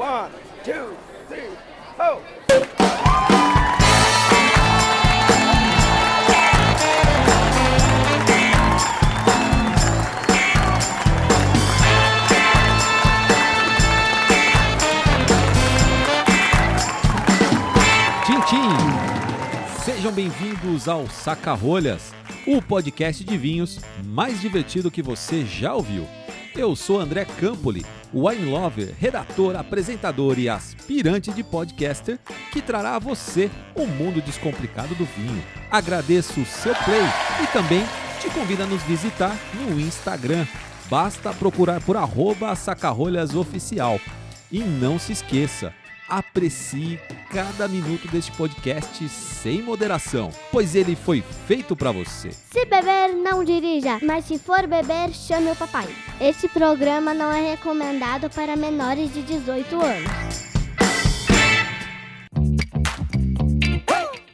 One, two, three, tchim! Sejam bem-vindos ao Saca-Rolhas, o podcast de vinhos mais divertido que você já ouviu. Eu sou André Campoli, wine lover, redator, apresentador e aspirante de podcaster que trará a você o mundo descomplicado do vinho. Agradeço o seu play e também te convido a nos visitar no Instagram. Basta procurar por arroba sacarolhasoficial. E não se esqueça, aprecie cada minuto deste podcast sem moderação, pois ele foi feito para você. Se beber, não dirija, mas se for beber, chame o papai. Este programa não é recomendado para menores de 18 anos.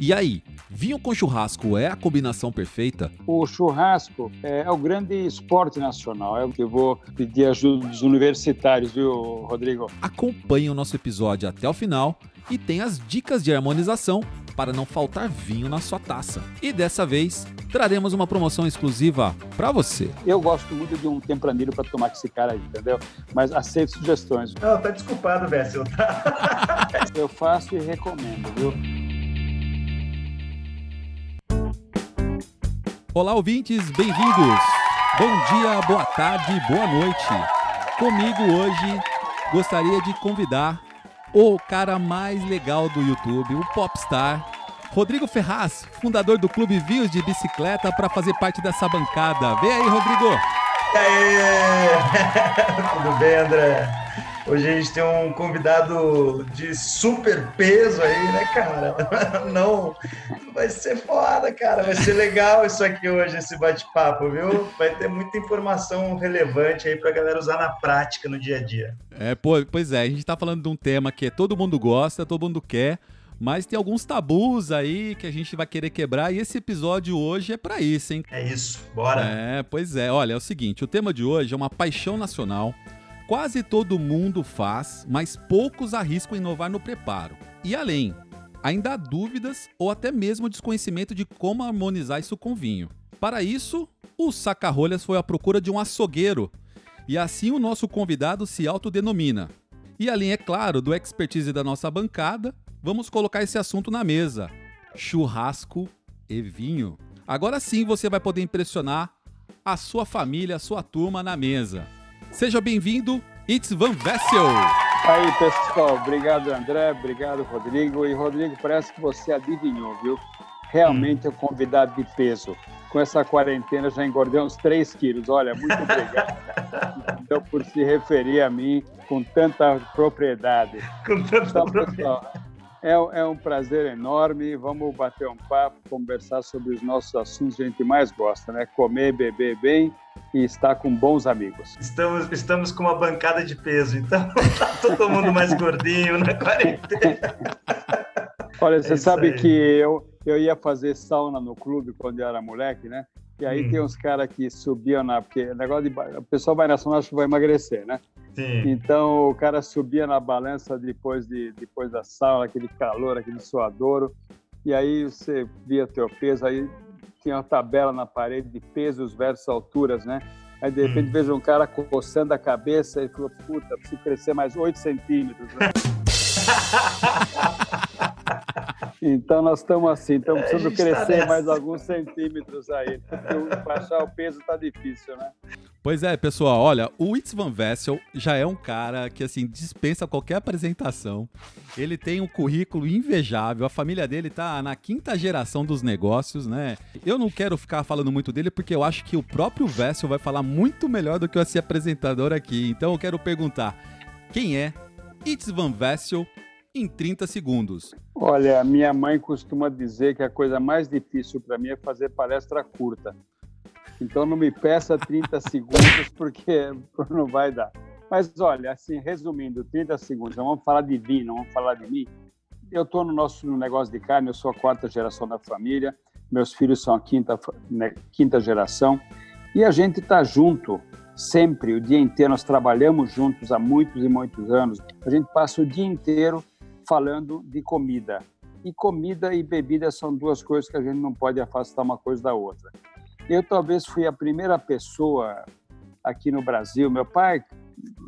E aí, vinho com churrasco é a combinação perfeita? O churrasco é, é o grande esporte nacional. É o que eu vou pedir ajuda dos universitários, viu, Rodrigo? Acompanhe o nosso episódio até o final e tem as dicas de harmonização para não faltar vinho na sua taça. E dessa vez, traremos uma promoção exclusiva para você. Eu gosto muito de um tempranilho para tomar com esse cara aí, entendeu? Mas aceito sugestões. Não, tá desculpado, Bessel. Tá? Eu faço e recomendo, viu? Olá, ouvintes, bem-vindos! Bom dia, boa tarde, boa noite. Comigo hoje gostaria de convidar o cara mais legal do YouTube, o popstar Rodrigo Ferraz, fundador do Clube Vinhos de Bicicleta, para fazer parte dessa bancada. Vem aí, Rodrigo! E aí? Tudo bem, André? Hoje a gente tem um convidado de super peso aí, né, cara? Não, vai ser foda, cara. Vai ser legal isso aqui hoje, esse bate-papo, viu? Vai ter muita informação relevante aí pra galera usar na prática no dia a dia. É, pô, pois é, a gente tá falando de um tema que todo mundo gosta, todo mundo quer, mas tem alguns tabus aí que a gente vai querer quebrar e esse episódio hoje é para isso, hein? É isso, bora. É, pois é. Olha, é o seguinte, o tema de hoje é uma paixão nacional. Quase todo mundo faz, mas poucos arriscam inovar no preparo. E além, ainda há dúvidas ou até mesmo desconhecimento de como harmonizar isso com vinho. Para isso, o Sacarolhas foi à procura de um açougueiro, e assim o nosso convidado se autodenomina. E além, é claro, do expertise da nossa bancada, vamos colocar esse assunto na mesa: churrasco e vinho. Agora sim você vai poder impressionar a sua família, a sua turma na mesa. Seja bem-vindo, It's Van Vessel! Aí, pessoal, obrigado, André, obrigado, Rodrigo. E, Rodrigo, parece que você adivinhou, viu? Realmente é um convidado de peso. Com essa quarentena já engordei uns 3 quilos. Olha, muito obrigado. Então, por se referir a mim com tanta propriedade. Com tanta Então, propriedade. pessoal, é, é um prazer enorme. Vamos bater um papo, conversar sobre os nossos assuntos que a gente mais gosta, né? Comer, beber bem e estar com bons amigos. Estamos, estamos com uma bancada de peso, então tá todo mundo mais gordinho na quarentena. Olha, você isso sabe aí. que eu, eu ia fazer sauna no clube quando eu era moleque, né? E aí Hum. tem uns caras que subiam na. Porque o negócio de. O pessoal vai na sauna acha que vai emagrecer, né? Sim. Então o cara subia na balança depois, de, depois da sauna, aquele calor, aquele suadouro. E aí você via teu peso, aí tinha uma tabela na parede de pesos versus alturas, né? Aí de repente Hum. vejo um cara coçando a cabeça e falou, puta, preciso crescer mais 8 centímetros. né? Então nós estamos assim, estamos A precisando tá crescer nessa. mais alguns centímetros aí, porque o- baixar o peso tá difícil, né? Pois é, pessoal, olha, o Itz Van Vessel já é um cara que, assim, dispensa qualquer apresentação. Ele tem um currículo invejável, a família dele tá na quinta geração dos negócios, né? Eu não quero ficar falando muito dele porque eu acho que o próprio Vessel vai falar muito melhor do que esse apresentador aqui. Então eu quero perguntar, quem é Itz Van Vessel em 30 segundos? Olha, minha mãe costuma dizer que a coisa mais difícil para mim é fazer palestra curta. Então não me peça 30 segundos porque não vai dar. Mas olha, assim, resumindo, 30 segundos, vamos falar de vinho, vamos falar de mim. Eu estou no nosso negócio de carne, eu sou a quarta geração da família, meus filhos são a quinta, né, quinta geração, e a gente está junto sempre, o dia inteiro, nós trabalhamos juntos há muitos e muitos anos. A gente passa o dia inteiro falando de comida. E comida e bebida são duas coisas que a gente não pode afastar uma coisa da outra. Eu talvez fui a primeira pessoa aqui no Brasil. Meu pai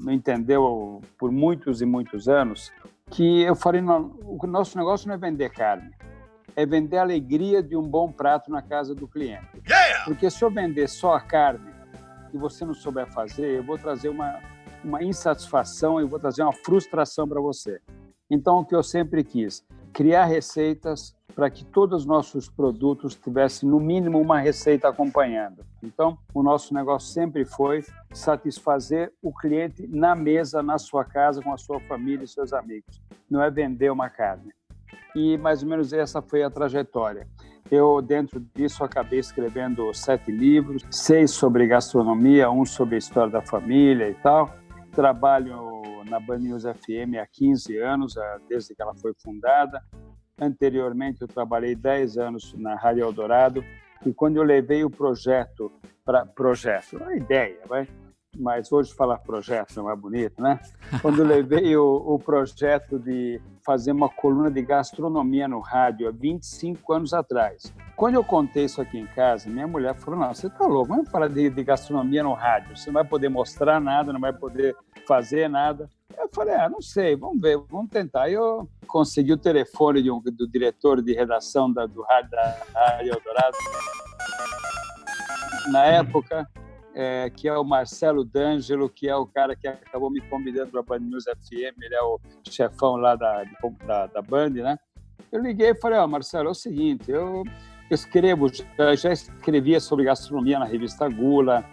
não entendeu por muitos e muitos anos que eu falei: não, o nosso negócio não é vender carne, é vender a alegria de um bom prato na casa do cliente. Yeah! Porque se eu vender só a carne e você não souber fazer, eu vou trazer uma, uma insatisfação, eu vou trazer uma frustração para você. Então, o que eu sempre quis, criar receitas para que todos os nossos produtos tivessem, no mínimo, uma receita acompanhando. Então, o nosso negócio sempre foi satisfazer o cliente na mesa, na sua casa, com a sua família e seus amigos. Não é vender uma carne. E mais ou menos essa foi a trajetória. Eu, dentro disso, acabei escrevendo sete livros, seis sobre gastronomia, um sobre a história da família e tal. Trabalho na Band News FM há 15 anos, desde que ela foi fundada. Anteriormente, eu trabalhei 10 anos na Rádio Eldorado e quando eu levei o projeto para projeto, a ideia, vai, mas hoje falar projeto não é bonito, né? Quando eu levei o, o, projeto de fazer uma coluna de gastronomia no rádio há 25 anos atrás. Quando eu contei isso aqui em casa, minha mulher falou: Não, você está louco, vamos falar de, de gastronomia no rádio. Você não vai poder mostrar nada, não vai poder fazer nada. Eu falei, ah, não sei, vamos ver, vamos tentar. Eu consegui o telefone de um, do diretor de redação da, do rádio, da Rádio Eldorado. Na época, é, que é o Marcelo D'Angelo, que é o cara que acabou me convidando para a Band News FM, ele é o chefão lá da, da, da Band, né? Eu liguei e falei, ó, oh, Marcelo, é o seguinte, eu escrevo, já, já escrevia sobre gastronomia na revista Gula,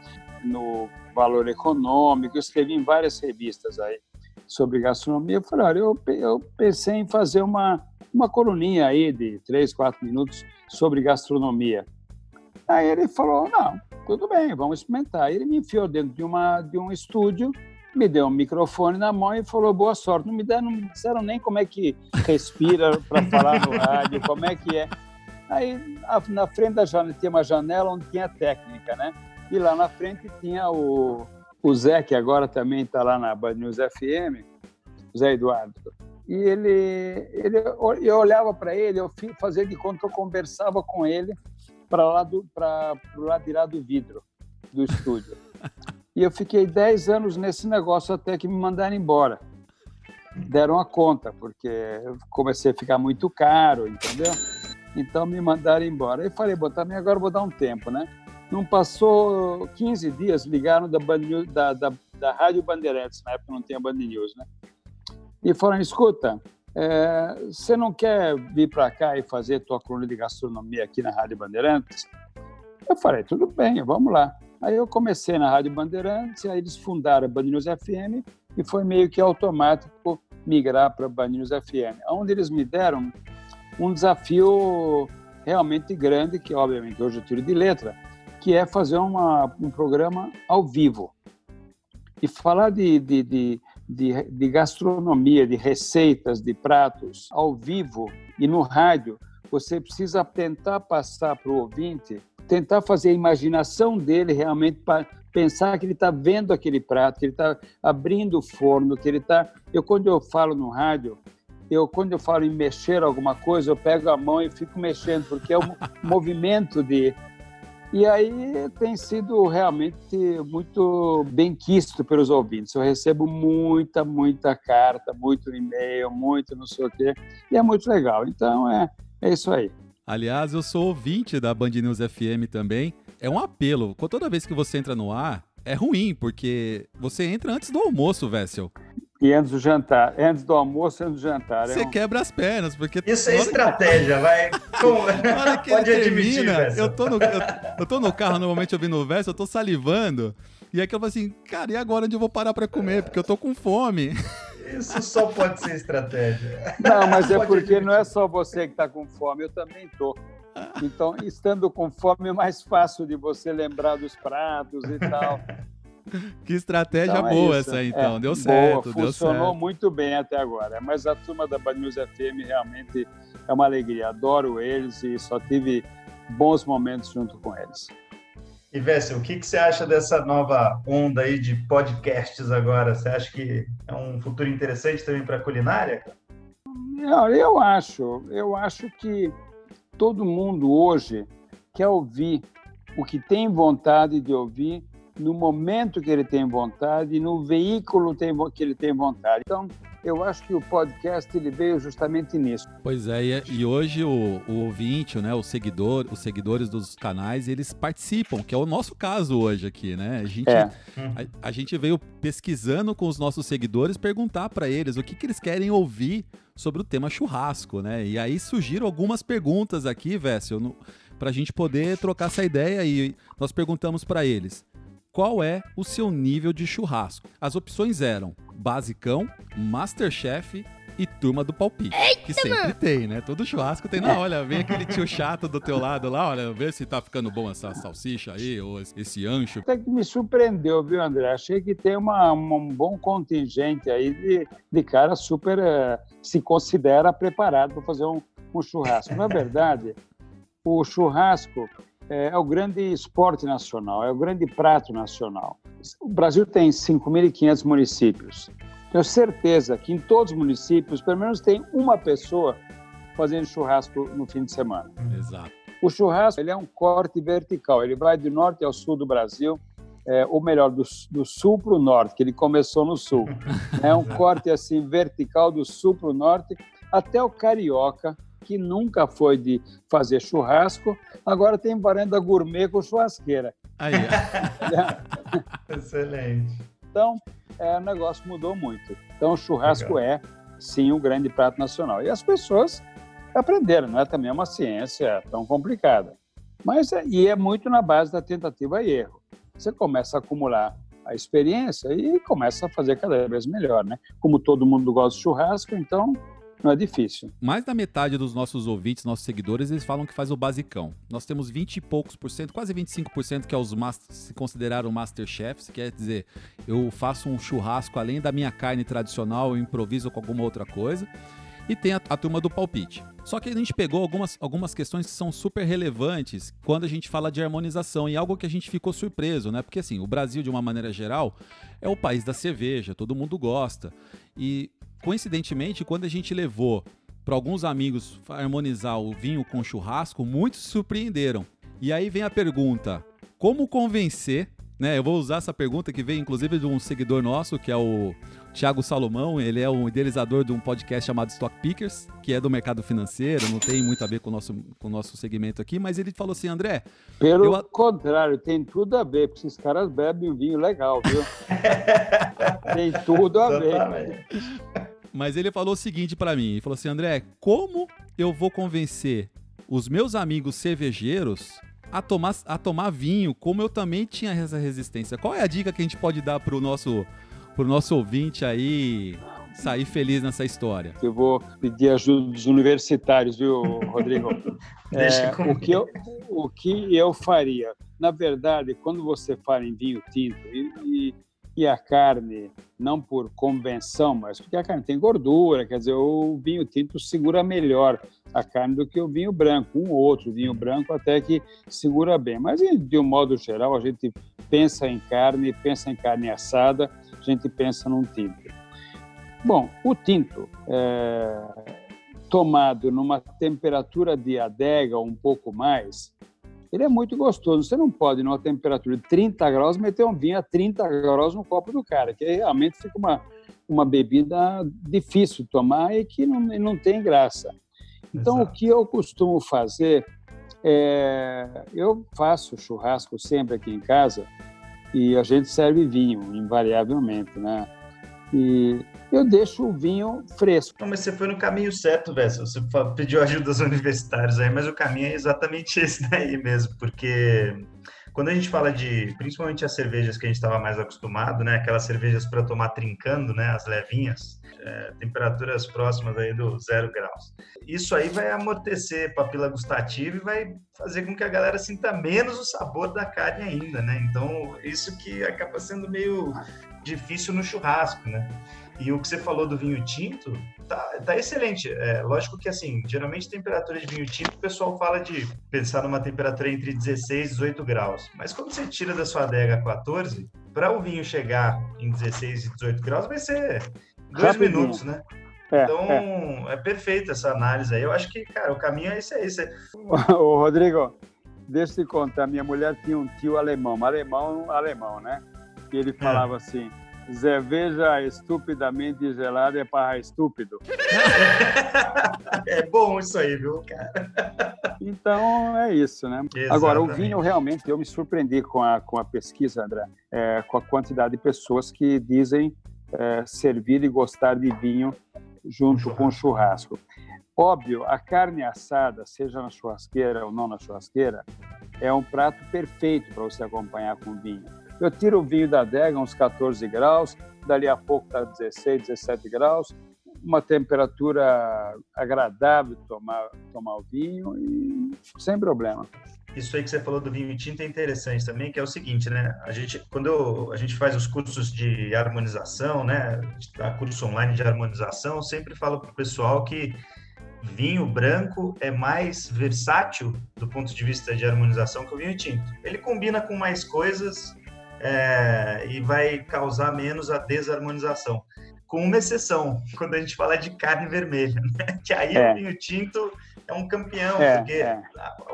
no Valor Econômico, escrevi em várias revistas aí sobre gastronomia. Eu falei, olha, eu, eu pensei em fazer uma, uma coluninha aí de três, quatro minutos sobre gastronomia. Aí ele falou, não, tudo bem, vamos experimentar. Ele me enfiou dentro de, uma, de um estúdio, me deu um microfone na mão e falou, boa sorte. Não me, deram, não me disseram nem como é que respira para falar no rádio, como é que é. Aí, na frente da janela, tinha uma janela onde tinha técnica, né? E lá na frente tinha o, o Zé, que agora também está lá na Band News FM, Zé Eduardo. E ele, ele eu olhava para ele, eu fazia de conta que eu conversava com ele para lá do o lado de lá do vidro do estúdio. E eu fiquei 10 anos nesse negócio até que me mandaram embora. Deram a conta, porque eu comecei a ficar muito caro, entendeu? Então me mandaram embora. Eu falei, bom, também agora vou dar um tempo, né? Não passou 15 dias, ligaram da, da, da, da Rádio Bandeirantes, na época não tinha Band News, né? E falaram, escuta, é, você não quer vir para cá e fazer tua coluna de gastronomia aqui na Rádio Bandeirantes? Eu falei, tudo bem, vamos lá. Aí eu comecei na Rádio Bandeirantes, aí eles fundaram a Band News FM e foi meio que automático migrar para a Band News FM, onde eles me deram um desafio realmente grande, que obviamente hoje eu tiro de letra, que é fazer uma, um programa ao vivo. E falar de, de, de, de, de gastronomia, de receitas, de pratos ao vivo e no rádio, você precisa tentar passar para o ouvinte, tentar fazer a imaginação dele realmente para pensar que ele está vendo aquele prato, que ele está abrindo o forno, que ele está. Eu quando eu falo no rádio, eu quando eu falo em mexer alguma coisa, eu pego a mão e fico mexendo porque é um movimento de e aí tem sido realmente muito bem quisto pelos ouvintes. Eu recebo muita, muita carta, muito e-mail, muito não sei o quê, e é muito legal. Então é, é isso aí. Aliás, eu sou ouvinte da Band News FM também. É um apelo. Toda vez que você entra no ar, é ruim, porque você entra antes do almoço, Vessel. E antes do jantar, antes do almoço e antes do jantar. Você é um... quebra as pernas, porque... Isso é estratégia, vai... Pode admitir, termina, eu tô, no, eu, eu, tô no carro, normalmente ouvindo o verso, eu tô salivando, e aí que eu falo assim, cara, e agora onde eu vou parar pra comer? Porque eu tô com fome. Isso só pode ser estratégia. Não, mas é porque admitir. não é só você que tá com fome, eu também tô. Então, estando com fome, é mais fácil de você lembrar dos pratos e tal. Que estratégia então, é boa essa aí, então. É, deu certo, boa, deu Funcionou muito bem até agora. Mas a turma da Band News FM realmente é uma alegria. Adoro eles e só tive bons momentos junto com eles. E Vessel, o que, que você acha dessa nova onda aí de podcasts agora? Você acha que é um futuro interessante também para a culinária? Não, eu acho. Eu acho que todo mundo hoje quer ouvir o que tem vontade de ouvir no momento que ele tem vontade, no veículo que ele tem vontade. Então, eu acho que o podcast ele veio justamente nisso. Pois é, e, e hoje o, o, ouvinte, né, o seguidor, os seguidores dos canais, eles participam, que é o nosso caso hoje aqui, né? A gente, É. a, a gente veio pesquisando com os nossos seguidores, perguntar para eles o que, que eles querem ouvir sobre o tema churrasco, né? E aí surgiram algumas perguntas aqui, Véssel, para a gente poder trocar essa ideia e nós perguntamos para eles qual é o seu nível de churrasco. As opções eram basicão, masterchef e turma do palpite. que sempre tem, né? Todo churrasco tem, não, olha, vem aquele tio chato do teu lado lá, olha, vê se tá ficando bom essa salsicha aí, ou esse ancho. Até que me surpreendeu, viu, André? Achei que tem uma, um bom contingente aí de, de cara super eh, se considera preparado para fazer um, um churrasco. Na verdade, o churrasco é, é o grande esporte nacional, é o grande prato nacional. O Brasil tem 5.500 municípios. Tenho certeza que em todos os municípios, pelo menos tem uma pessoa fazendo churrasco no fim de semana. Exato. O churrasco ele é um corte vertical, ele vai do norte ao sul do Brasil, é, ou melhor, do, do sul para o norte, que ele começou no sul. É um corte assim vertical do sul para o norte, até o carioca, que nunca foi de fazer churrasco, agora tem varanda gourmet com churrasqueira. Aí, Excelente. Então, é, o negócio mudou muito. Então, o churrasco Legal. é, sim, um grande prato nacional. E as pessoas aprenderam, não é também uma ciência tão complicada. Mas, é, e é muito na base da tentativa e erro. Você começa a acumular a experiência e começa a fazer cada vez melhor, né? Como todo mundo gosta de churrasco, então não é difícil. Mais da metade dos nossos ouvintes, nossos seguidores, eles falam que faz o basicão. Nós temos 20 e poucos por cento, quase 25% que é os se consideraram Masterchefs, quer dizer, eu faço um churrasco além da minha carne tradicional, eu improviso com alguma outra coisa. E tem a, a, turma do palpite. Só que a gente pegou algumas, algumas questões que são super relevantes quando a gente fala de harmonização e algo que a gente ficou surpreso, né? Porque assim, o Brasil, de uma maneira geral, é o país da cerveja, todo mundo gosta. E coincidentemente, quando a gente levou para alguns amigos harmonizar o vinho com churrasco, muitos se surpreenderam. E aí vem a pergunta: como convencer? Né, eu vou usar essa pergunta que veio inclusive de um seguidor nosso, que é o Thiago Salomão. Ele é o idealizador de um podcast chamado Stock Pickers, que é do mercado financeiro, não tem muito a ver com o nosso, com o nosso segmento aqui, mas ele falou assim: André. Pelo eu... contrário, tem tudo a ver, porque esses caras bebem um vinho legal, viu? tem tudo a ver. Mas ele falou o seguinte para mim, ele falou assim, André, como eu vou convencer os meus amigos cervejeiros a tomar, a tomar vinho, como eu também tinha essa resistência? Qual é a dica que a gente pode dar pro nosso, pro nosso ouvinte aí sair feliz nessa história? Eu vou pedir ajuda dos universitários, viu, Rodrigo? é, o, que eu, o que eu faria? Na verdade, quando você fala em vinho tinto e, e e a carne, não por convenção, mas porque a carne tem gordura, quer dizer, o vinho tinto segura melhor a carne do que o vinho branco, um ou outro vinho branco até que segura bem. Mas, de um modo geral, a gente pensa em carne, pensa em carne assada, a gente pensa num tinto. Bom, o tinto, é, tomado numa temperatura de adega um pouco mais, ele é muito gostoso. Você não pode, numa temperatura de 30 graus, meter um vinho a 30 graus no copo do cara, que realmente fica uma, uma bebida difícil de tomar e que não, não tem graça. Então, Exato. o que eu costumo fazer é. Eu faço churrasco sempre aqui em casa e a gente serve vinho, invariavelmente, né? E eu deixo o vinho fresco. Mas você foi no caminho certo, Vessa. Você pediu ajuda dos universitários aí, mas o caminho é exatamente esse daí mesmo, porque quando a gente fala de, principalmente as cervejas que a gente estava mais acostumado, né, aquelas cervejas para tomar trincando, né, as levinhas, é, temperaturas próximas aí do zero graus. Isso aí vai amortecer papila gustativa e vai fazer com que a galera sinta menos o sabor da carne ainda, né? Então isso que acaba sendo meio difícil no churrasco, né? E o que você falou do vinho tinto, tá, tá excelente. É, lógico que, assim, geralmente temperatura de vinho tinto, o pessoal fala de pensar numa temperatura entre 16 e 18 graus. Mas quando você tira da sua adega 14, para o vinho chegar em 16 e 18 graus, vai ser dois Rapidinho. minutos, né? É, então, é. é perfeita essa análise aí. Eu acho que, cara, o caminho é esse aí. Você... Ô, Rodrigo, deixa eu te contar. Minha mulher tinha um tio alemão, alemão, alemão, né? E ele falava é. assim: cerveja estupidamente gelada é para estúpido. é bom isso aí, viu, cara? Então é isso, né? Exatamente. Agora, o vinho realmente, eu me surpreendi com a, com a pesquisa, André, é, com a quantidade de pessoas que dizem é, servir e gostar de vinho junto com churrasco. Óbvio, a carne assada, seja na churrasqueira ou não na churrasqueira, é um prato perfeito para você acompanhar com vinho. Eu tiro o vinho da adega, uns 14 graus, dali a pouco está 16, 17 graus, uma temperatura agradável tomar tomar o vinho e sem problema. Isso aí que você falou do vinho tinto é interessante também, que é o seguinte, né? A gente, quando a gente faz os cursos de harmonização, né? A curso online de harmonização, sempre falo para o pessoal que vinho branco é mais versátil do ponto de vista de harmonização que o vinho tinto. Ele combina com mais coisas é, e vai causar menos a desarmonização. Com uma exceção, quando a gente fala de carne vermelha, né? que aí é. o vinho tinto é um campeão, é, porque é.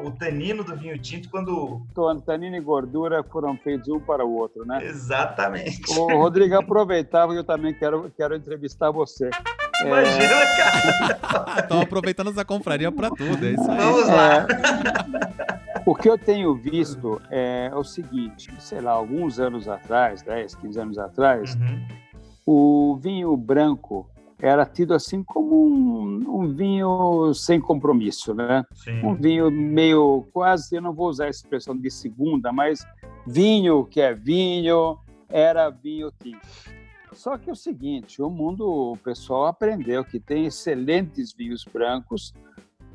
o tanino do vinho tinto, quando. Tanino e gordura foram feitos um para o outro, né? Exatamente. O Rodrigo, aproveitava que eu também quero, quero entrevistar você. Imagina, é... cara. Estão aproveitando essa confraria para tudo, é isso aí. Vamos lá. É... O que eu tenho visto é o seguinte, sei lá, alguns anos atrás, 10, 15 anos atrás, uhum. o vinho branco era tido assim como um, um vinho sem compromisso, né? Sim. Um vinho meio quase, eu não vou usar a expressão de segunda, mas vinho que é vinho, era vinho tinto. Só que é o seguinte, o mundo, o pessoal aprendeu que tem excelentes vinhos brancos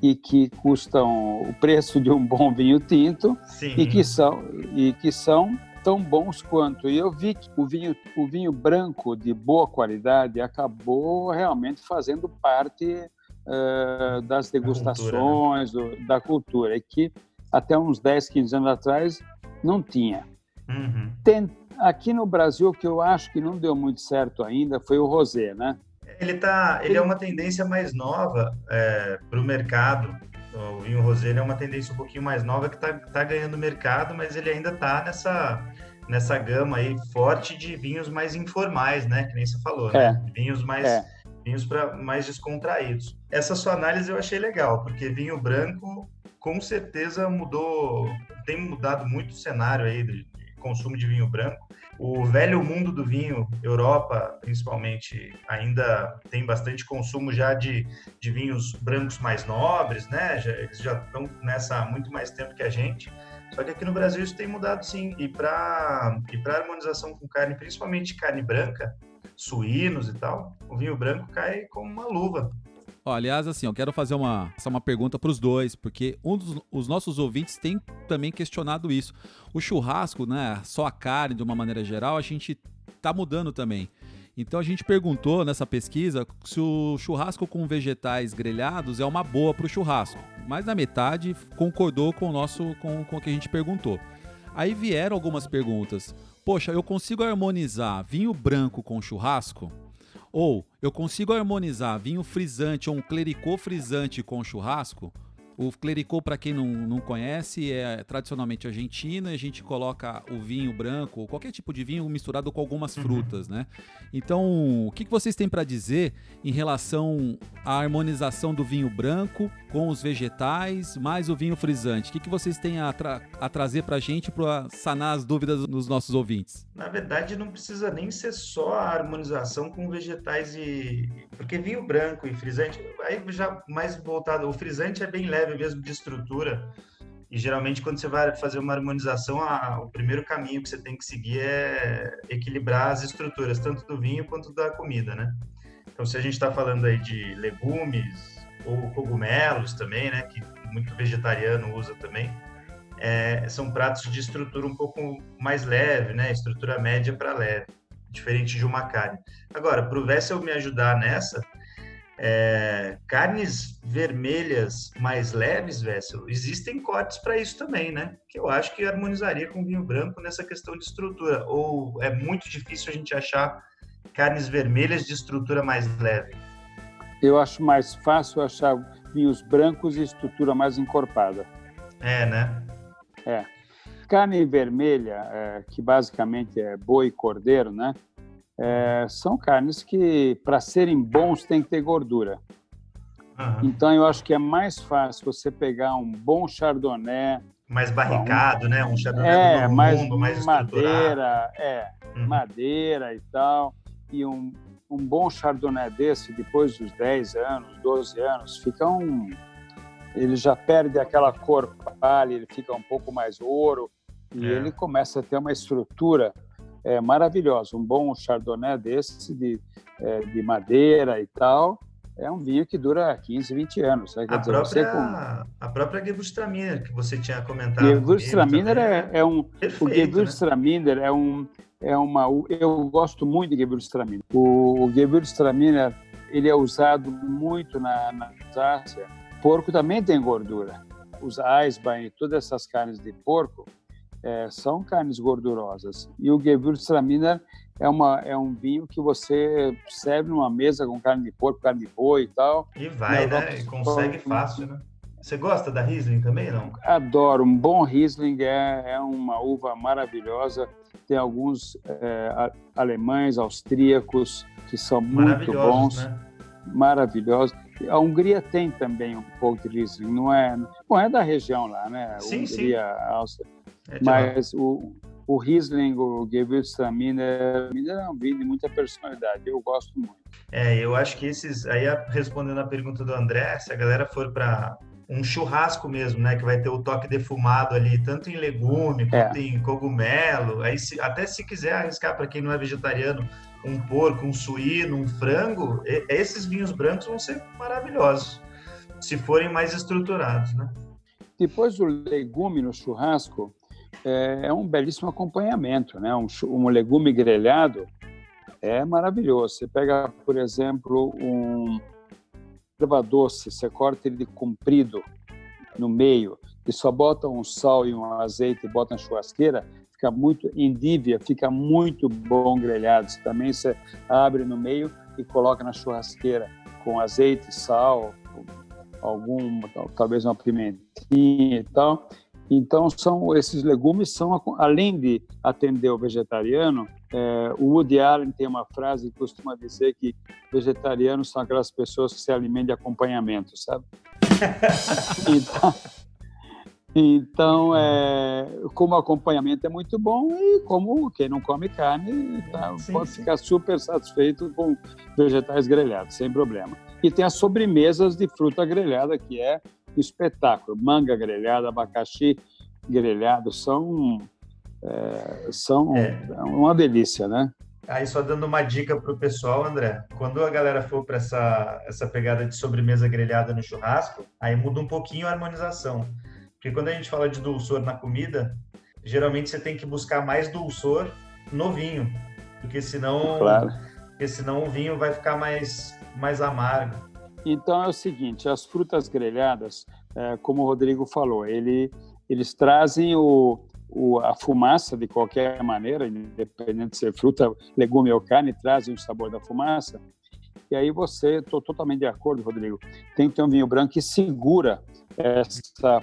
e que custam o preço de um bom vinho tinto Sim. e que são e que são tão bons quanto. E eu vi que o vinho, o vinho branco de boa qualidade acabou realmente fazendo parte uh, das degustações, da cultura, né? do, da cultura, e que até uns 10, 15 anos atrás não tinha. Uhum. Tem, aqui no Brasil, o que eu acho que não deu muito certo ainda foi o rosé, né? Ele, tá, ele é uma tendência mais nova é, para o mercado. O vinho rosé é uma tendência um pouquinho mais nova que está tá ganhando mercado, mas ele ainda está nessa, nessa gama aí forte de vinhos mais informais, né? Que nem você falou, né? é. né? Vinhos mais é. vinhos para mais descontraídos. Essa sua análise eu achei legal, porque vinho branco com certeza mudou, tem mudado muito o cenário aí de, de consumo de vinho branco. O velho mundo do vinho, Europa principalmente, ainda tem bastante consumo já de, de vinhos brancos mais nobres, né? Já, eles já estão nessa há muito mais tempo que a gente. Só que aqui no Brasil isso tem mudado sim. E para e para harmonização com carne, principalmente carne branca, suínos e tal, o vinho branco cai como uma luva. Ó, aliás, assim, eu quero fazer uma, uma pergunta para os dois, porque um dos os nossos ouvintes tem também questionado isso. O churrasco, né, só a carne de uma maneira geral, a gente tá mudando também. Então a gente perguntou nessa pesquisa se o churrasco com vegetais grelhados é uma boa para o churrasco. Mais da metade concordou com o nosso com, com o que a gente perguntou. Aí vieram algumas perguntas. Poxa, eu consigo harmonizar vinho branco com churrasco? Ou eu consigo harmonizar vinho frisante ou um clericô frisante com churrasco? O clericô, para quem não, não conhece, é tradicionalmente argentino e a gente coloca o vinho branco, ou qualquer tipo de vinho misturado com algumas uhum. frutas, né? Então, o que, que vocês têm para dizer em relação à harmonização do vinho branco com os vegetais, mais o vinho frisante? O que, que vocês têm a, tra a trazer para a gente para sanar as dúvidas dos nossos ouvintes? Na verdade, não precisa nem ser só a harmonização com vegetais e... Porque vinho branco e frisante, aí já mais voltado... O frisante é bem leve mesmo de estrutura. E geralmente, quando você vai fazer uma harmonização, a, o primeiro caminho que você tem que seguir é equilibrar as estruturas, tanto do vinho quanto da comida, né? Então, se a gente está falando aí de legumes ou cogumelos também, né, que muito vegetariano usa também, é, são pratos de estrutura um pouco mais leve, né, estrutura média para leve. diferente de uma carne. Agora, para o Vessel me ajudar nessa, é, carnes vermelhas mais leves, Vessel, existem cortes para isso também, né? Que eu acho que harmonizaria com vinho branco nessa questão de estrutura. Ou é muito difícil a gente achar carnes vermelhas de estrutura mais leve? Eu acho mais fácil achar vinhos brancos e estrutura mais encorpada. É, né? É. Carne vermelha, é, que basicamente é boi e cordeiro, né? É, são carnes que, para serem bons, tem que ter gordura. Uhum. Então, eu acho que é mais fácil você pegar um bom chardonnay. Mais barricado, né? Um chardonnay é, mais, mundo, mais madeira, é, uhum. madeira e tal. E um, um bom chardonnay desse, depois dos 10 anos, 12 anos, fica um. Ele já perde aquela cor palha, ele fica um pouco mais ouro e é. ele começa a ter uma estrutura é, maravilhosa. Um bom chardonnay desse, de, é, de madeira e tal, é um vinho que dura 15, 20 anos. Né? A, dizer, própria, com... a própria Gewürztraminer que você tinha comentado. Gewürztraminer é, é, um... Perfeito, o Gewürztraminer né? é um... É uma, eu gosto muito de Gewürztraminer. O, o Gewürztraminer ele é usado muito na, na Alsácia. Porco também tem gordura. Os Eisbein todas essas carnes de porco, é, são carnes gordurosas. E o Gewürztraminer é, uma, é um vinho que você serve numa mesa com carne de porco, carne de boi e tal. E vai, né? E consegue fácil, né? Você gosta da Riesling também, não? Adoro. Um bom Riesling é, é uma uva maravilhosa. Tem alguns é, alemães, austríacos, que são muito bons. Né? Maravilhosos. A Hungria tem também um pouco de Riesling, não é? Bom, é da região lá, né? Sim, Hungria, sim. Áustria. É Mas o, o Riesling, o Gewürztraminer, é um vinho de muita personalidade. Eu gosto muito. É, eu acho que esses... Aí, respondendo a pergunta do André, se a galera for para um churrasco mesmo, né? Que vai ter o toque defumado ali, tanto em legume é. quanto em cogumelo. Aí, se, até se quiser arriscar para quem não é vegetariano, um porco, um suíno, um frango, esses vinhos brancos vão ser maravilhosos, se forem mais estruturados, né? Depois do legume no churrasco, é, é um belíssimo acompanhamento, né? Um, um legume grelhado é maravilhoso. Você pega, por exemplo, um erva doce, você corta ele de comprido no meio e só bota um sal e um azeite e bota na churrasqueira, fica muito indívia, fica muito bom grelhado. Você também você abre no meio e coloca na churrasqueira com azeite, sal, algum talvez uma pimentinha e tal então, são esses legumes são, além de atender o vegetariano, é, o Woody Allen tem uma frase que costuma dizer que vegetarianos são aquelas pessoas que se alimentam de acompanhamento, sabe? então, então é, como acompanhamento é muito bom e como quem não come carne tá, sim, pode sim. ficar super satisfeito com vegetais grelhados, sem problema. E tem as sobremesas de fruta grelhada, que é espetáculo. Manga grelhada, abacaxi grelhado, são, é, são é. uma delícia, né? Aí só dando uma dica para o pessoal, André, quando a galera for para essa, essa pegada de sobremesa grelhada no churrasco, aí muda um pouquinho a harmonização. Porque quando a gente fala de dulçor na comida, geralmente você tem que buscar mais dulçor no vinho, porque senão, claro. porque senão o vinho vai ficar mais, mais amargo. Então é o seguinte, as frutas grelhadas, é, como o Rodrigo falou, ele, eles trazem o, o, a fumaça de qualquer maneira, independente de ser fruta, legume ou carne, trazem o sabor da fumaça. E aí você, estou totalmente de acordo, Rodrigo, tem que ter um vinho branco que segura essa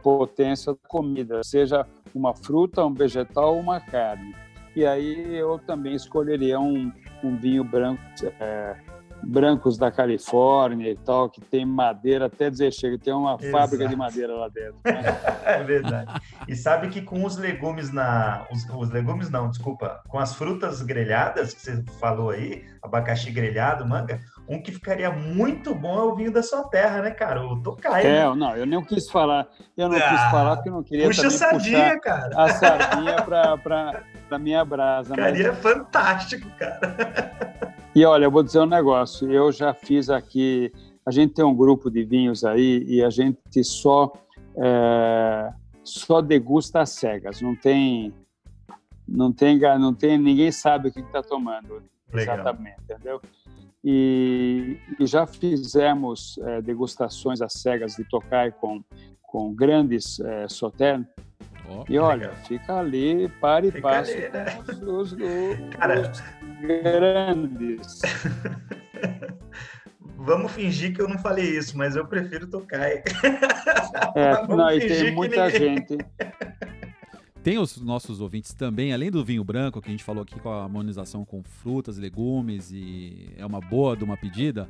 potência da comida, seja uma fruta, um vegetal ou uma carne. E aí eu também escolheria um, um vinho branco é, brancos da Califórnia e tal, que tem madeira até dizer chega, tem uma Exato. fábrica de madeira lá dentro. Né? é verdade. E sabe que com os legumes na. Os, os, legumes não, desculpa, com as frutas grelhadas que você falou aí, abacaxi grelhado, manga, um que ficaria muito bom é o vinho da sua terra, né, cara? O Tocaio. É, não, eu nem quis falar. Eu não ah, quis falar porque eu não queria puxa também sardinha, cara. a sardinha para pra minha brasa. Ficaria mas... fantástico, cara. E olha, eu vou dizer um negócio. Eu já fiz aqui. A gente tem um grupo de vinhos aí e a gente só é, só degusta as cegas. Não tem não tem, não tem, ninguém sabe o que está tomando Legal. exatamente, entendeu? E, e já fizemos é, degustações às cegas de Tokai com, com grandes é. Ó, E olha, legal. fica ali, para e Fica ali, né? com os, os- os- Cara, os grandes. Vamos fingir que eu não falei isso, mas eu prefiro Tokai. É, não, e tem muita ninguém- gente. Tem os nossos ouvintes também, além do vinho branco, que a gente falou aqui com a harmonização com frutas, legumes e é uma boa de uma pedida,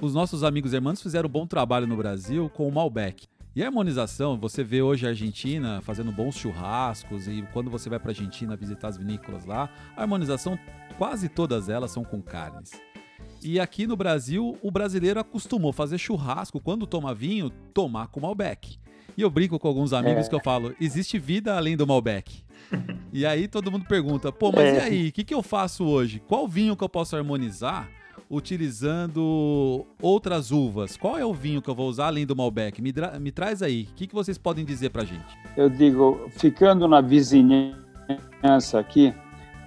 os nossos amigos irmãos fizeram um bom trabalho no Brasil com o Malbec. E a harmonização, você vê hoje a Argentina fazendo bons churrascos e quando você vai para a Argentina visitar as vinícolas lá, a harmonização, quase todas elas são com carnes. E aqui no Brasil, o brasileiro acostumou fazer churrasco quando toma vinho, tomar com Malbec. E eu brinco com alguns amigos É. que eu falo, existe vida além do Malbec. e aí todo mundo pergunta, pô, mas É. e aí, o que, que eu faço hoje? Qual vinho que eu posso harmonizar utilizando outras uvas? Qual é o vinho que eu vou usar além do Malbec? Me, me traz aí, o que, que vocês podem dizer pra gente? Eu digo, ficando na vizinhança aqui,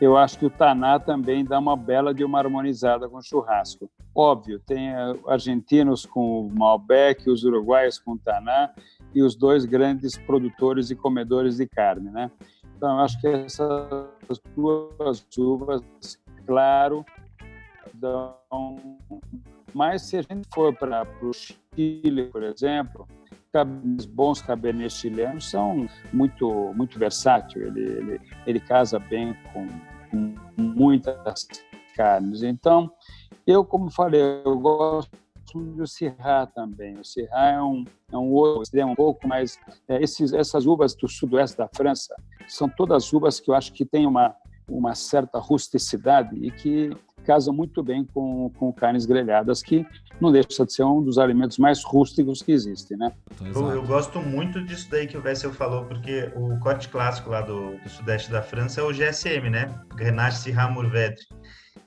eu acho que o Taná também dá uma bela de uma harmonizada com churrasco. Óbvio, tem eh, argentinos com o Malbec, os uruguaios com o Taná e os dois grandes produtores e comedores de carne, né? Então, eu acho que essas duas uvas, claro, dão... Mas se a gente for para o Chile, por exemplo, cabernet- bons cabernets chilenos são muito muito versátil. Ele, ele, ele casa bem com, com muitas carnes. Então, eu, como falei, eu gosto do Syrah também. O Syrah é um, é um outro extremo, um pouco mais... é, esses, essas uvas do sudoeste da França são todas uvas que eu acho que têm uma, uma certa rusticidade e que casam muito bem com, com carnes grelhadas, que não deixa de ser um dos alimentos mais rústicos que existem, né? Então, Eu, eu gosto muito disso daí que o Vessel falou, porque o corte clássico lá do, do sudeste da França é o GSM, né? Grenache Syrah Mourvèdre.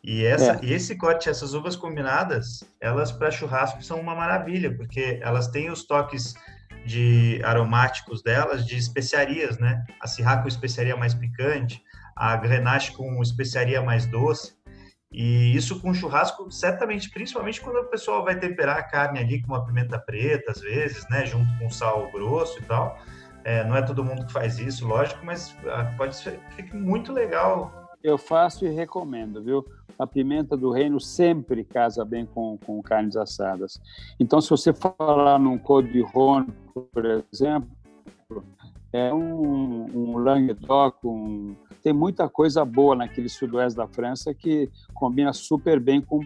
E, essa, É. e esse corte, essas uvas combinadas, elas para churrasco são uma maravilha, porque elas têm os toques de aromáticos delas, de especiarias, né? A Syrah com especiaria mais picante, a Grenache com especiaria mais doce. E isso com churrasco, certamente, principalmente quando o pessoal vai temperar a carne ali com uma pimenta preta, às vezes, né, junto com sal grosso e tal. É, não é todo mundo que faz isso, lógico, mas ah, pode ser fique muito legal. Eu faço e recomendo, viu? A pimenta do reino sempre casa bem com, com carnes assadas. Então, se você falar num Rhône, por exemplo, é um, um Languedoc, um, tem muita coisa boa naquele sudoeste da França que combina super bem com,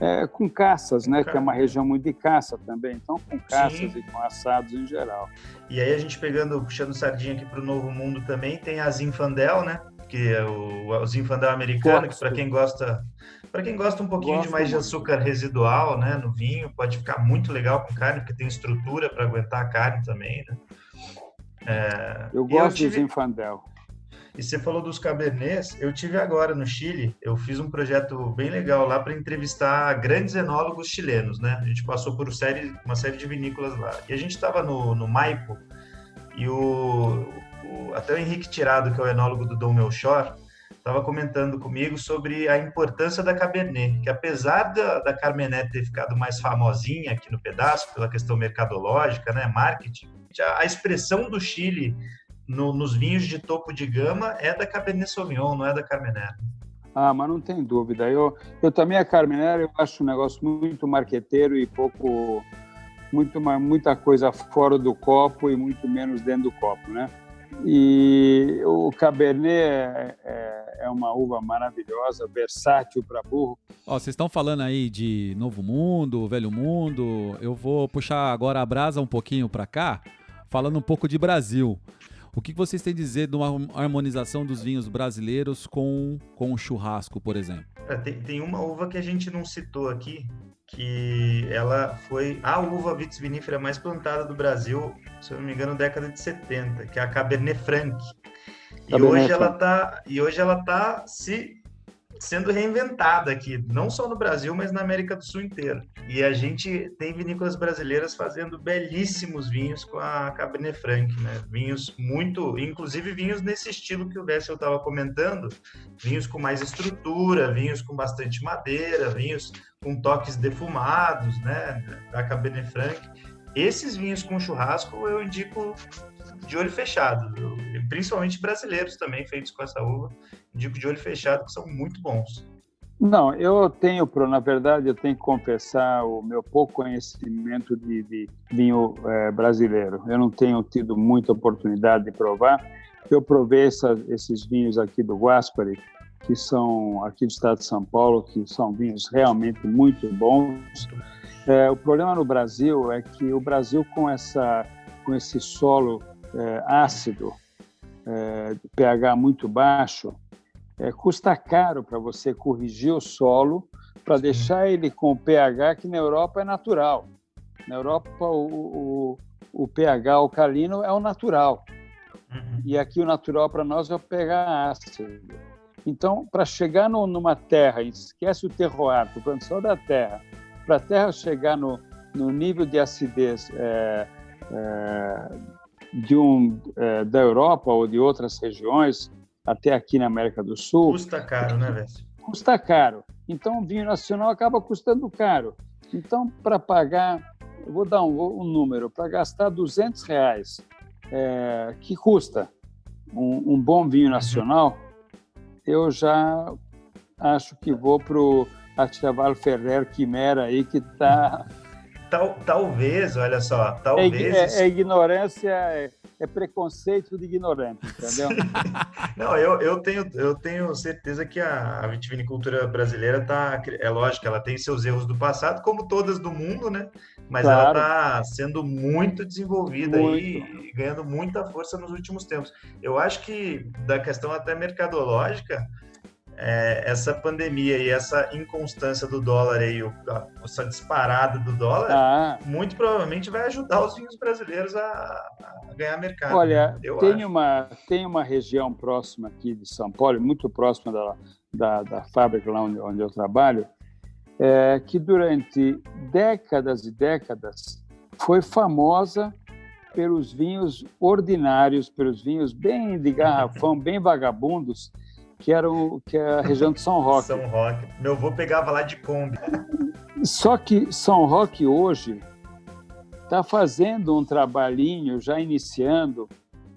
é, com caças, né? Que é uma região muito de caça também. Então, com caças Sim. e com assados em geral. E aí a gente pegando, puxando sardinha aqui para o Novo Mundo também, tem a Zinfandel, né? Que é o, o Zinfandel americano, que para quem gosta, para quem gosta um pouquinho de Gosto mais de muito. açúcar residual, né, no vinho, pode ficar muito legal com carne, porque tem estrutura para aguentar a carne também, né? É, Eu gosto tive- do Zinfandel. E você falou dos cabernets, eu tive agora no Chile, eu fiz um projeto bem legal lá para entrevistar grandes enólogos chilenos, né? A gente passou por série, uma série de vinícolas lá. E a gente estava no, no Maipo e o, o- até o Henrique Tirado, que é o enólogo do Dom Melchor, estava comentando comigo sobre a importância da Cabernet, que apesar da, da Carmenet ter ficado mais famosinha aqui no pedaço, pela questão mercadológica, né, marketing, a, a expressão do Chile no- nos vinhos de topo de gama é da Cabernet Sauvignon, não é da Carmenet. Ah, mas não tem dúvida. Eu, eu também a Carmenera eu acho um negócio muito marqueteiro e pouco, muito muita coisa fora do copo e muito menos dentro do copo, né? E o Cabernet é, é, é uma uva maravilhosa, versátil para burro. Ó, vocês estão falando aí de Novo Mundo, Velho Mundo. Eu vou puxar agora a brasa um pouquinho pra cá, falando um pouco de Brasil. O que vocês têm a dizer de uma harmonização dos vinhos brasileiros com, com o churrasco, por exemplo? É, Tem, tem uma uva que a gente não citou aqui, que ela foi a uva vitis vinífera mais plantada do Brasil, se eu não me engano, década de 70, que é a Cabernet Franc. E Cabernet hoje ela tá, e hoje ela tá se sendo reinventada aqui, não só no Brasil, mas na América do Sul inteira. E a gente tem vinícolas brasileiras fazendo belíssimos vinhos com a Cabernet Franc, né? Vinhos muito, inclusive vinhos nesse estilo que o Vessel estava comentando, vinhos com mais estrutura, vinhos com bastante madeira, vinhos com toques defumados, né, da Cabernet Franc. Esses vinhos com churrasco eu indico de olho fechado, principalmente brasileiros também feitos com essa uva, indico de olho fechado que são muito bons. Não, eu tenho, na verdade, eu tenho que confessar o meu pouco conhecimento de, de vinho é, brasileiro. Eu não tenho tido muita oportunidade de provar. Eu provei essa, esses vinhos aqui do Guaspari, que são aqui do estado de São Paulo, que são vinhos realmente muito bons. É, o problema no Brasil é que o Brasil com essa com esse solo é, ácido, é, pH muito baixo, é, custa caro para você corrigir o solo para deixar ele com o pH que na Europa é natural. Na Europa, o, o, o pH alcalino é o natural. Uhum. E aqui o natural para nós é o pH ácido. Então, para chegar no, numa terra, esquece o terroir, falando só da terra, para a terra chegar no, no nível de acidez é, é, de um, é, da Europa ou de outras regiões, até aqui na América do Sul. Custa caro, né, velho? Custa caro. Então, o vinho nacional acaba custando caro. Então, para pagar, eu vou dar um, um número, para gastar 200 reais, é, que custa um, um, bom vinho nacional, eu já acho que vou para o Artiaval Ferrer Quimera aí, que está Tal, talvez, olha só, talvez. É, é, é ignorância, é, é, preconceito de ignorante, entendeu? Não, eu, eu, tenho, eu tenho certeza que a, a vitivinicultura brasileira tá. É lógico, ela tem seus erros do passado, como todas do mundo, né? Mas claro. ela está sendo muito desenvolvida muito. e ganhando muita força nos últimos tempos. Eu acho que da questão até mercadológica é, essa pandemia e essa inconstância do dólar aí, essa disparada do dólar, ah. muito provavelmente vai ajudar os vinhos brasileiros a, a ganhar mercado. Olha, tem uma, tem uma região próxima aqui de São Paulo, muito próxima da, da, da fábrica lá onde, onde eu trabalho, é, que durante décadas e décadas foi famosa pelos vinhos ordinários, pelos vinhos bem de garrafão, bem vagabundos, que era o, que é a região de São Roque. São Roque. Meu avô pegava lá de Kombi. Só que São Roque hoje está fazendo um trabalhinho, já iniciando,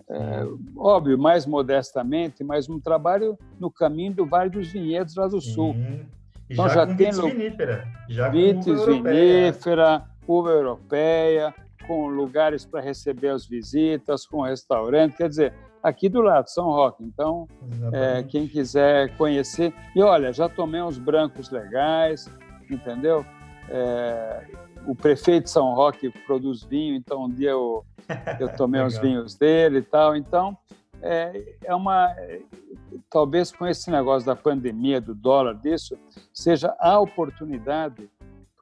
é, óbvio, mais modestamente, mas um trabalho no caminho do Vale dos Vinhedos lá do Sul. Uhum. Então já, já tem vinífera, já vitis vinífera, uva europeia, com lugares para receber as visitas, com restaurante, quer dizer, aqui do lado, São Roque. Então, é, quem quiser conhecer. E olha, já tomei uns brancos legais, entendeu? É, o prefeito de São Roque produz vinho, então um dia eu, eu tomei uns vinhos dele e tal. Então, é, é uma. Talvez com esse negócio da pandemia, do dólar, disso, seja a oportunidade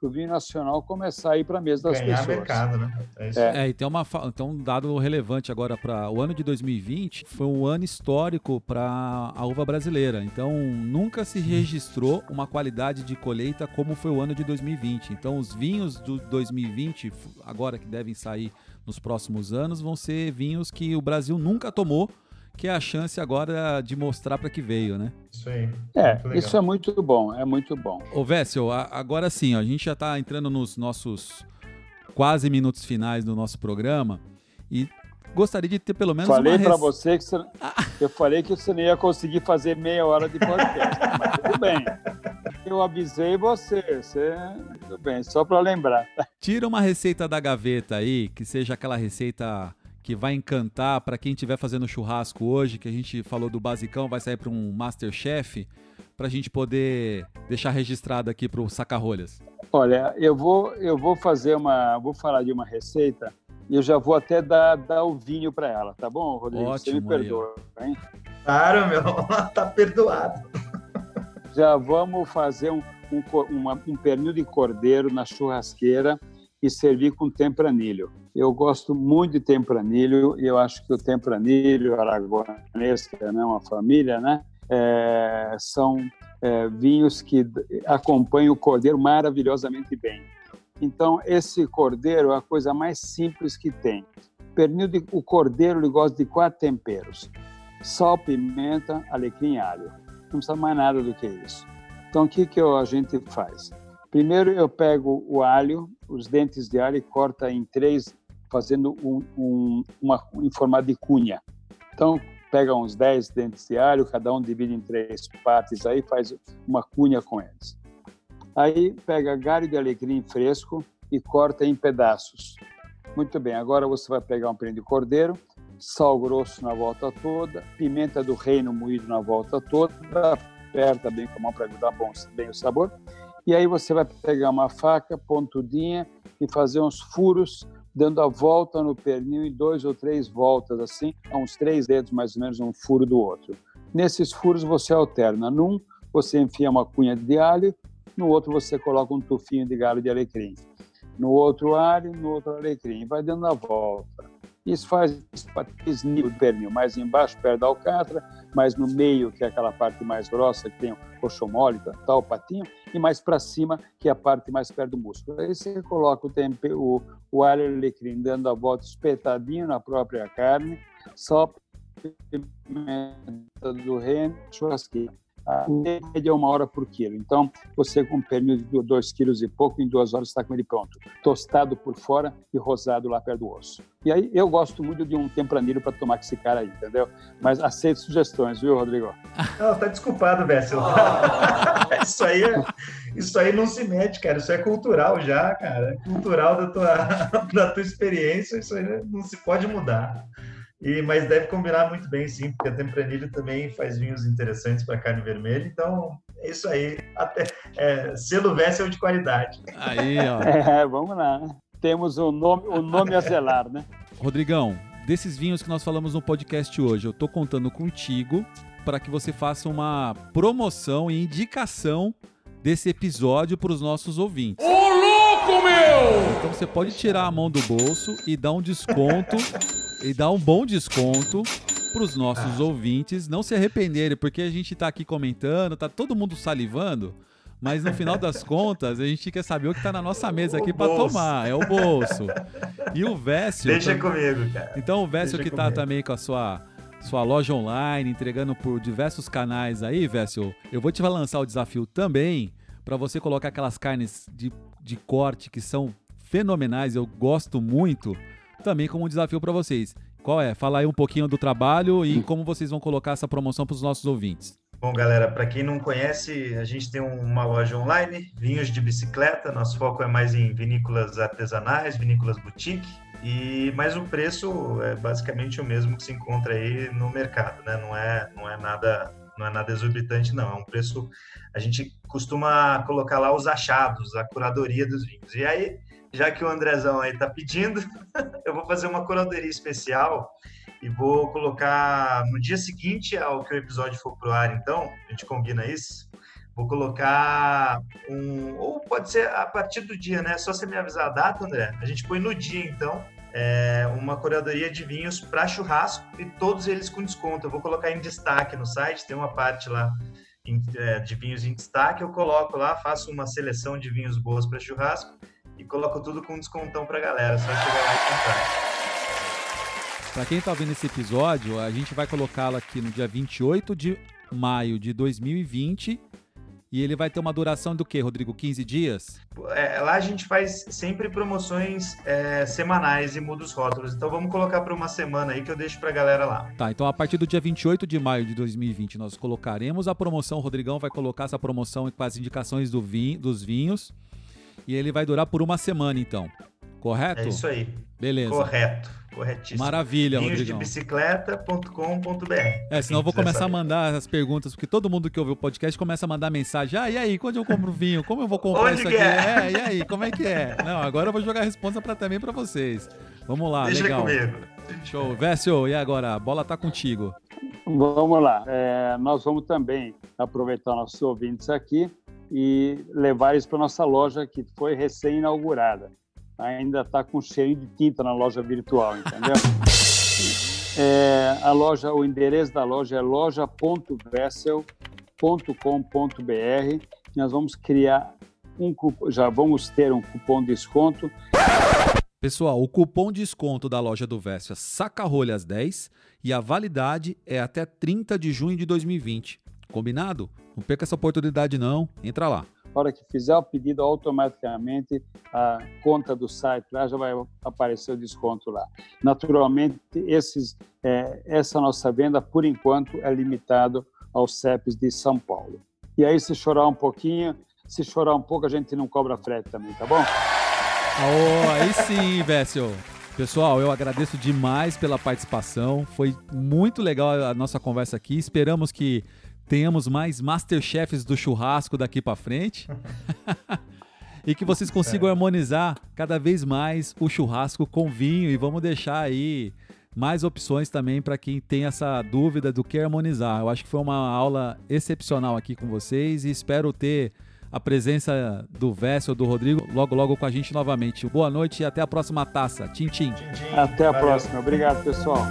para o vinho nacional começar a ir para a mesa das Ganhar pessoas. mercado, né? É, isso. é. é e tem, uma, tem um dado relevante agora para o ano de 2020, foi um ano histórico para a uva brasileira. Então, nunca se registrou uma qualidade de colheita como foi o ano de 2020. Então, os vinhos do 2020, agora que devem sair nos próximos anos, vão ser vinhos que o Brasil nunca tomou que é a chance agora de mostrar para que veio, né? Isso aí. É, isso é muito bom, é muito bom. Ô Vessel, agora sim, a gente já está entrando nos nossos quase minutos finais do nosso programa e gostaria de ter pelo menos falei uma... para você que você... eu falei que você não ia conseguir fazer meia hora de podcast, mas tudo bem. Eu avisei você, você... tudo bem, só para lembrar. Tira uma receita da gaveta aí, que seja aquela receita que vai encantar para quem estiver fazendo churrasco hoje, que a gente falou do basicão, vai sair para um Masterchef, para a gente poder deixar registrado aqui para o Sacarrolhas. Olha, eu vou, eu vou fazer uma, vou falar de uma receita e eu já vou até dar, dar o vinho para ela, tá bom, Rodrigo? Ótimo, Você me perdoa, hein? Claro, meu, tá perdoado. Já vamos fazer um, um, uma, um pernil de cordeiro na churrasqueira e servir com tempranilho. Eu gosto muito de tempranilho e eu acho que o tempranilho aragonês, que é né, uma família, né, é, são é, vinhos que acompanham o cordeiro maravilhosamente bem. Então, esse cordeiro é a coisa mais simples que tem. Pernil de, o cordeiro ele gosta de quatro temperos: sal, pimenta, alecrim e alho. Não precisa mais nada do que isso. Então, o que, que a gente faz? Primeiro, eu pego o alho, os dentes de alho, e corta em três, fazendo um, um, uma, em formato de cunha. Então, pega uns 10 dentes de alho, cada um divide em três partes, aí faz uma cunha com eles. Aí pega galho de alecrim fresco e corta em pedaços. Muito bem, agora você vai pegar um pênis de cordeiro, sal grosso na volta toda, pimenta do reino moído na volta toda, aperta bem com a mão para dar bom, bem o sabor. E aí você vai pegar uma faca pontudinha e fazer uns furos, dando a volta no pernil em dois ou três voltas, assim, a uns três dedos mais ou menos, um furo do outro. Nesses furos você alterna. Num, você enfia uma cunha de alho, no outro você coloca um tufinho de galho de alecrim. No outro alho, no outro alecrim. Vai dando a volta. Isso faz nível do pernil, mais embaixo, perto da alcatra, mais no meio, que é aquela parte mais grossa, que tem o coxo mole, tal, o patinho, e mais para cima, que é a parte mais perto do músculo. Aí você coloca o, tempero, o, o alho alecrim dando a volta espetadinho na própria carne, só pimenta do reino, churrasqueira média é uma hora por quilo. Então, você com um pernil de dois quilos e pouco, em duas horas está com ele pronto. Tostado por fora e rosado lá perto do osso. E aí, eu gosto muito de um tempranilho para tomar com esse cara aí, entendeu? Mas aceito sugestões, viu, Rodrigo? Não, tá desculpado, Bessel. isso, aí é, isso aí não se mete, cara. Isso é cultural já, cara. É cultural da tua, da tua experiência. Isso aí não se pode mudar. E, mas deve combinar muito bem, sim, porque a Tempranilho também faz vinhos interessantes para carne vermelha. Então, é isso aí. Até, é, selo Vessel de qualidade. Aí, ó. É, vamos lá. Temos o nome, o nome a zelar, né? Rodrigão, desses vinhos que nós falamos no podcast hoje, eu tô contando contigo para que você faça uma promoção e indicação desse episódio para os nossos ouvintes. Ô, louco, meu! Então você pode tirar a mão do bolso e dar um desconto e dar um bom desconto para os nossos ah. ouvintes não se arrependerem, porque a gente está aqui comentando, tá todo mundo salivando, mas no final das contas a gente quer saber o que está na nossa mesa aqui para tomar, é o bolso. E o Vécio. Deixa tá... comigo, cara. Então o Vécio Deixa que está também com a sua sua loja online, entregando por diversos canais aí, Vécio, eu vou te lançar o desafio também para você colocar aquelas carnes de, de corte que são fenomenais, eu gosto muito também como um desafio para vocês. Qual é? Fala aí um pouquinho do trabalho e como vocês vão colocar essa promoção para os nossos ouvintes. Bom, galera, para quem não conhece, a gente tem uma loja online, vinhos de bicicleta. Nosso foco é mais em vinícolas artesanais, vinícolas boutique. E mas o preço é basicamente o mesmo que se encontra aí no mercado, né? Não é não é nada não é nada exorbitante não. É um preço a gente costuma colocar lá os achados, a curadoria dos vinhos. E aí já que o Andrezão aí tá pedindo, eu vou fazer uma curadoria especial e vou colocar no dia seguinte ao que o episódio for pro ar, então, a gente combina isso. Vou colocar um. Ou pode ser a partir do dia, né? Só você me avisar a data, André. A gente põe no dia, então, é, uma curadoria de vinhos para churrasco e todos eles com desconto. Eu vou colocar em destaque no site, tem uma parte lá é, de vinhos em destaque. Eu coloco lá, faço uma seleção de vinhos boas para churrasco e coloco tudo com descontão pra galera. Só chegar lá e comprar. Para quem está vendo esse episódio, a gente vai colocá-lo aqui no dia 28 de maio de 2020. E ele vai ter uma duração do que, Rodrigo? 15 dias? É, lá a gente faz sempre promoções é, semanais e muda os rótulos. Então vamos colocar para uma semana aí que eu deixo para a galera lá. Tá, então a partir do dia 28 de maio de 2020 nós colocaremos a promoção. O Rodrigão vai colocar essa promoção com as indicações do vinho, dos vinhos. E ele vai durar por uma semana, então. Correto? É isso aí. Beleza. Correto. Corretíssimo. Maravilha, Rodrigão. bicicleta.com.br. É, senão eu vou começar saber. a mandar as perguntas, porque todo mundo que ouve o podcast começa a mandar mensagem. Ah, e aí, quando eu compro vinho? Como eu vou comprar Onde isso aqui? É? é? e aí, como é que é? Não, agora eu vou jogar a resposta pra, também para vocês. Vamos lá, Deixa legal. comigo. Show. Vécio, e agora? A bola tá contigo. Vamos lá. É, nós vamos também aproveitar nossos ouvintes aqui e levar isso para nossa loja que foi recém-inaugurada. Ainda está com cheio de tinta na loja virtual, entendeu? é, a loja, o endereço da loja é loja.vessel Nós vamos criar um cupom, já vamos ter um cupom de desconto. Pessoal, o cupom de desconto da loja do Vestia Saca-Rolhas 10 e a validade é até 30 de junho de 2020. Combinado? Não perca essa oportunidade não, entra lá. Na hora que fizer o pedido, automaticamente a conta do site lá já vai aparecer o desconto lá. Naturalmente, esses, é, essa nossa venda, por enquanto, é limitado aos CEPs de São Paulo. E aí, se chorar um pouquinho, se chorar um pouco, a gente não cobra frete também, tá bom? Oh, aí sim, Vécio. Pessoal, eu agradeço demais pela participação. Foi muito legal a nossa conversa aqui. Esperamos que tenhamos mais Masterchefs do churrasco daqui para frente. e que vocês consigam é. harmonizar cada vez mais o churrasco com vinho e vamos deixar aí mais opções também para quem tem essa dúvida do que harmonizar. Eu acho que foi uma aula excepcional aqui com vocês e espero ter a presença do Vessel, do Rodrigo, logo logo com a gente novamente. Boa noite e até a próxima taça. Tchim, tchim. Até a Valeu. próxima. Obrigado, pessoal.